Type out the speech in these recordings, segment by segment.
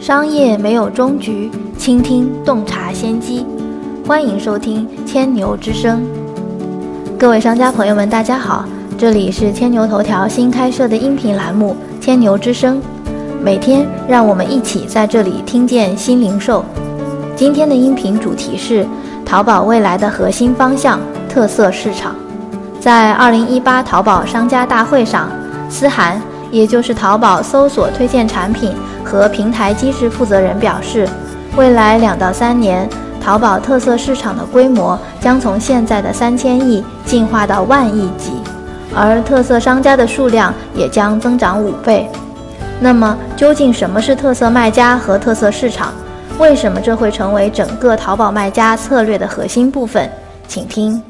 商业没有终局，倾听洞察先机。欢迎收听千牛之声。各位商家朋友们，大家好，这里是千牛头条新开设的音频栏目《千牛之声》，每天让我们一起在这里听见新零售。今天的音频主题是淘宝未来的核心方向——特色市场。在二零一八淘宝商家大会上，思涵，也就是淘宝搜索推荐产品和平台机制负责人表示，未来两到三年，淘宝特色市场的规模将从现在的三千亿进化到万亿级，而特色商家的数量也将增长五倍。那么，究竟什么是特色卖家和特色市场？为什么这会成为整个淘宝卖家策略的核心部分？请听。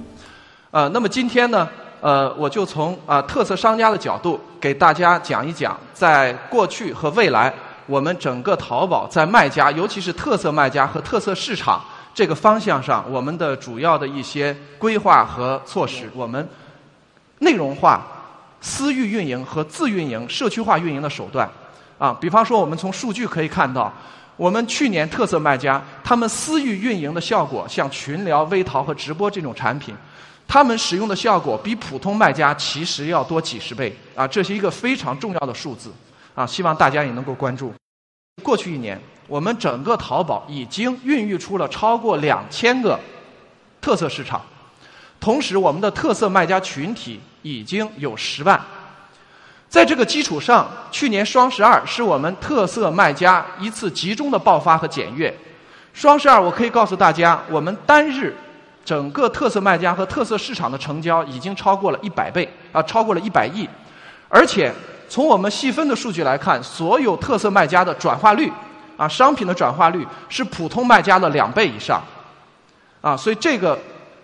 呃，那么今天呢，呃，我就从啊特色商家的角度给大家讲一讲，在过去和未来，我们整个淘宝在卖家，尤其是特色卖家和特色市场这个方向上，我们的主要的一些规划和措施，我们内容化、私域运营和自运营、社区化运营的手段。啊，比方说，我们从数据可以看到，我们去年特色卖家他们私域运营的效果，像群聊、微淘和直播这种产品。他们使用的效果比普通卖家其实要多几十倍啊，这是一个非常重要的数字啊，希望大家也能够关注。过去一年，我们整个淘宝已经孕育出了超过两千个特色市场，同时我们的特色卖家群体已经有十万。在这个基础上，去年双十二是我们特色卖家一次集中的爆发和检阅。双十二，我可以告诉大家，我们单日。整个特色卖家和特色市场的成交已经超过了一百倍啊，超过了一百亿，而且从我们细分的数据来看，所有特色卖家的转化率啊，商品的转化率是普通卖家的两倍以上啊，所以这个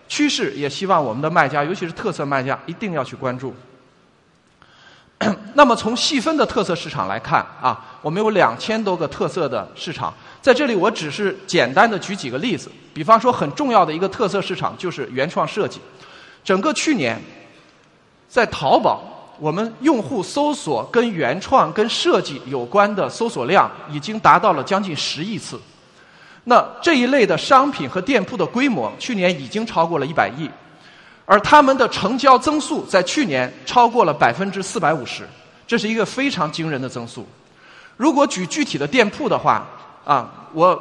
趋势也希望我们的卖家，尤其是特色卖家一定要去关注。那么从细分的特色市场来看啊，我们有两千多个特色的市场。在这里，我只是简单的举几个例子。比方说，很重要的一个特色市场就是原创设计。整个去年，在淘宝，我们用户搜索跟原创、跟设计有关的搜索量已经达到了将近十亿次。那这一类的商品和店铺的规模，去年已经超过了一百亿，而他们的成交增速在去年超过了百分之四百五十，这是一个非常惊人的增速。如果举具体的店铺的话，啊，我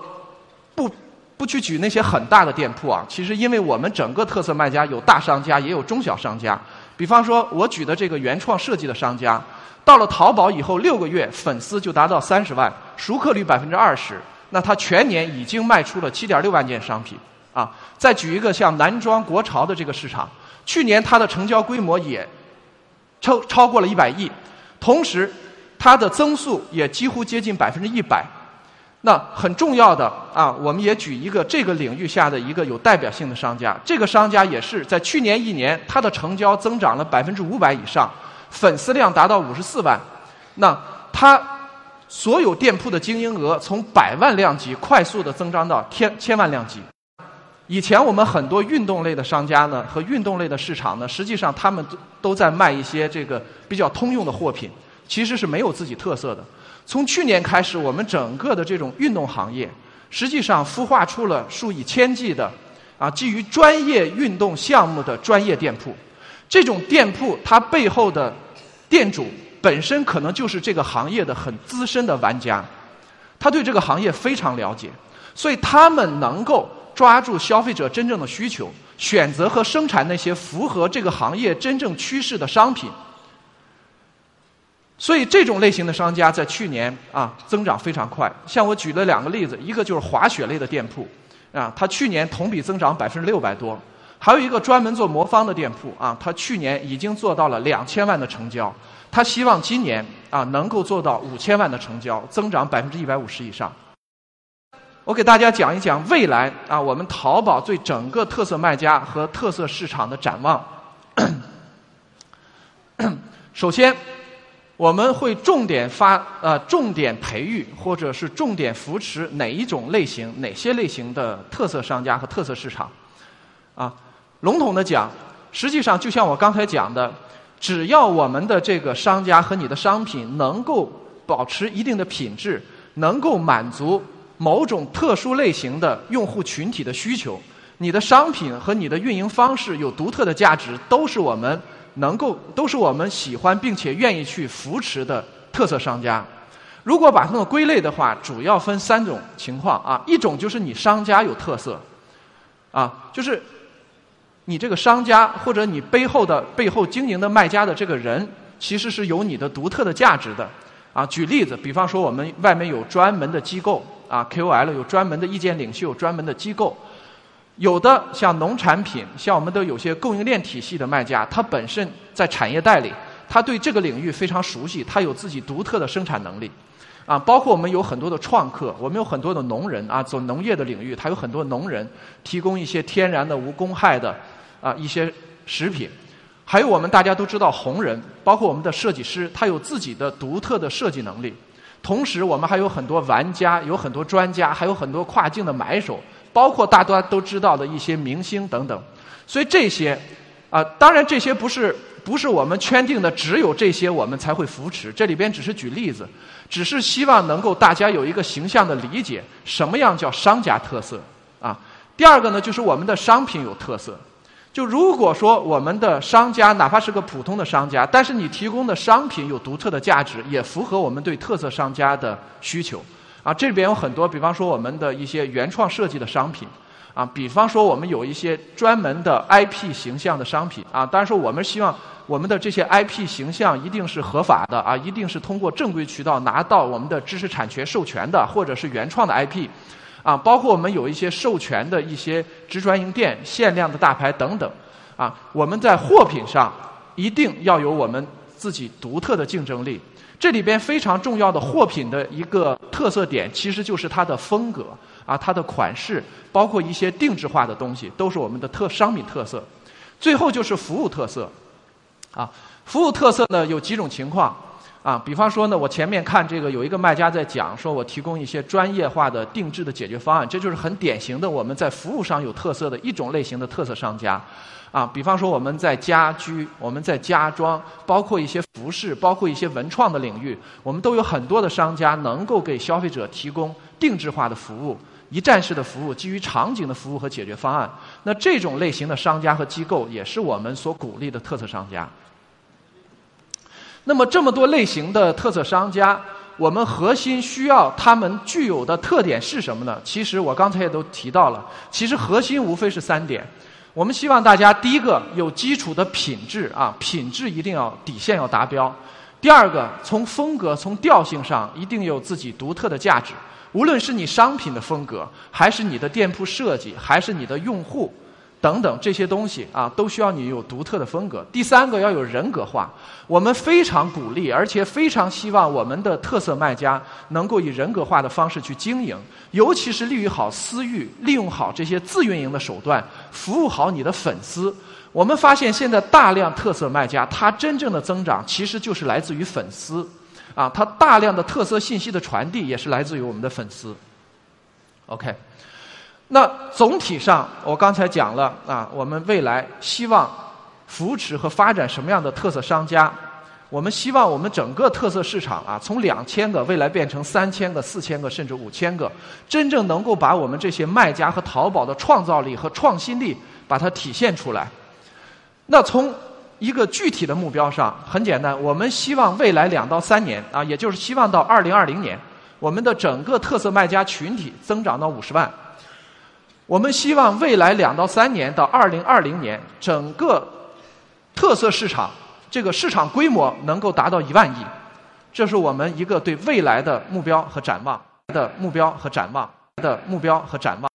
不去举那些很大的店铺啊。其实，因为我们整个特色卖家有大商家，也有中小商家。比方说，我举的这个原创设计的商家，到了淘宝以后六个月，粉丝就达到三十万，熟客率百分之二十。那他全年已经卖出了七点六万件商品。啊，再举一个像男装国潮的这个市场，去年它的成交规模也超超过了一百亿，同时它的增速也几乎接近百分之一百。那很重要的啊，我们也举一个这个领域下的一个有代表性的商家，这个商家也是在去年一年，它的成交增长了百分之五百以上，粉丝量达到五十四万，那它所有店铺的经营额从百万量级快速的增长到千千万量级。以前我们很多运动类的商家呢和运动类的市场呢，实际上他们都都在卖一些这个比较通用的货品，其实是没有自己特色的。从去年开始，我们整个的这种运动行业，实际上孵化出了数以千计的啊基于专业运动项目的专业店铺。这种店铺它背后的店主本身可能就是这个行业的很资深的玩家，他对这个行业非常了解，所以他们能够抓住消费者真正的需求，选择和生产那些符合这个行业真正趋势的商品。所以这种类型的商家在去年啊增长非常快，像我举了两个例子，一个就是滑雪类的店铺，啊，它去年同比增长百分之六百多；还有一个专门做魔方的店铺，啊，它去年已经做到了两千万的成交，它希望今年啊能够做到五千万的成交，增长百分之一百五十以上。我给大家讲一讲未来啊我们淘宝对整个特色卖家和特色市场的展望。首先。我们会重点发呃重点培育或者是重点扶持哪一种类型哪些类型的特色商家和特色市场，啊，笼统的讲，实际上就像我刚才讲的，只要我们的这个商家和你的商品能够保持一定的品质，能够满足某种特殊类型的用户群体的需求。你的商品和你的运营方式有独特的价值，都是我们能够，都是我们喜欢并且愿意去扶持的特色商家。如果把它们归类的话，主要分三种情况啊，一种就是你商家有特色，啊，就是你这个商家或者你背后的背后经营的卖家的这个人，其实是有你的独特的价值的。啊，举例子，比方说我们外面有专门的机构啊，KOL 有专门的意见领袖，专门的机构。有的像农产品，像我们的有些供应链体系的卖家，他本身在产业带里，他对这个领域非常熟悉，他有自己独特的生产能力。啊，包括我们有很多的创客，我们有很多的农人啊，走农业的领域，他有很多农人提供一些天然的无公害的啊一些食品。还有我们大家都知道红人，包括我们的设计师，他有自己的独特的设计能力。同时，我们还有很多玩家，有很多专家，还有很多跨境的买手。包括大家都知道的一些明星等等，所以这些啊，当然这些不是不是我们圈定的，只有这些我们才会扶持。这里边只是举例子，只是希望能够大家有一个形象的理解，什么样叫商家特色啊？第二个呢，就是我们的商品有特色。就如果说我们的商家哪怕是个普通的商家，但是你提供的商品有独特的价值，也符合我们对特色商家的需求。啊，这里边有很多，比方说我们的一些原创设计的商品，啊，比方说我们有一些专门的 IP 形象的商品，啊，当然说我们希望我们的这些 IP 形象一定是合法的，啊，一定是通过正规渠道拿到我们的知识产权授权的，或者是原创的 IP，啊，包括我们有一些授权的一些直专营店、限量的大牌等等，啊，我们在货品上一定要有我们自己独特的竞争力。这里边非常重要的货品的一个特色点，其实就是它的风格啊，它的款式，包括一些定制化的东西，都是我们的特商品特色。最后就是服务特色，啊，服务特色呢有几种情况啊，比方说呢，我前面看这个有一个卖家在讲，说我提供一些专业化的定制的解决方案，这就是很典型的我们在服务上有特色的一种类型的特色商家。啊，比方说我们在家居、我们在家装，包括一些服饰，包括一些文创的领域，我们都有很多的商家能够给消费者提供定制化的服务、一站式的服务、基于场景的服务和解决方案。那这种类型的商家和机构也是我们所鼓励的特色商家。那么这么多类型的特色商家，我们核心需要他们具有的特点是什么呢？其实我刚才也都提到了，其实核心无非是三点。我们希望大家第一个有基础的品质啊，品质一定要底线要达标。第二个，从风格、从调性上一定有自己独特的价值，无论是你商品的风格，还是你的店铺设计，还是你的用户。等等这些东西啊，都需要你有独特的风格。第三个要有人格化，我们非常鼓励，而且非常希望我们的特色卖家能够以人格化的方式去经营，尤其是利于好私域，利用好这些自运营的手段，服务好你的粉丝。我们发现现在大量特色卖家，他真正的增长其实就是来自于粉丝，啊，他大量的特色信息的传递也是来自于我们的粉丝。OK。那总体上，我刚才讲了啊，我们未来希望扶持和发展什么样的特色商家？我们希望我们整个特色市场啊，从两千个未来变成三千个、四千个，甚至五千个，真正能够把我们这些卖家和淘宝的创造力和创新力把它体现出来。那从一个具体的目标上，很简单，我们希望未来两到三年啊，也就是希望到二零二零年，我们的整个特色卖家群体增长到五十万。我们希望未来两到三年到二零二零年，整个特色市场这个市场规模能够达到一万亿，这是我们一个对未来的目标和展望的目标和展望的目标和展望。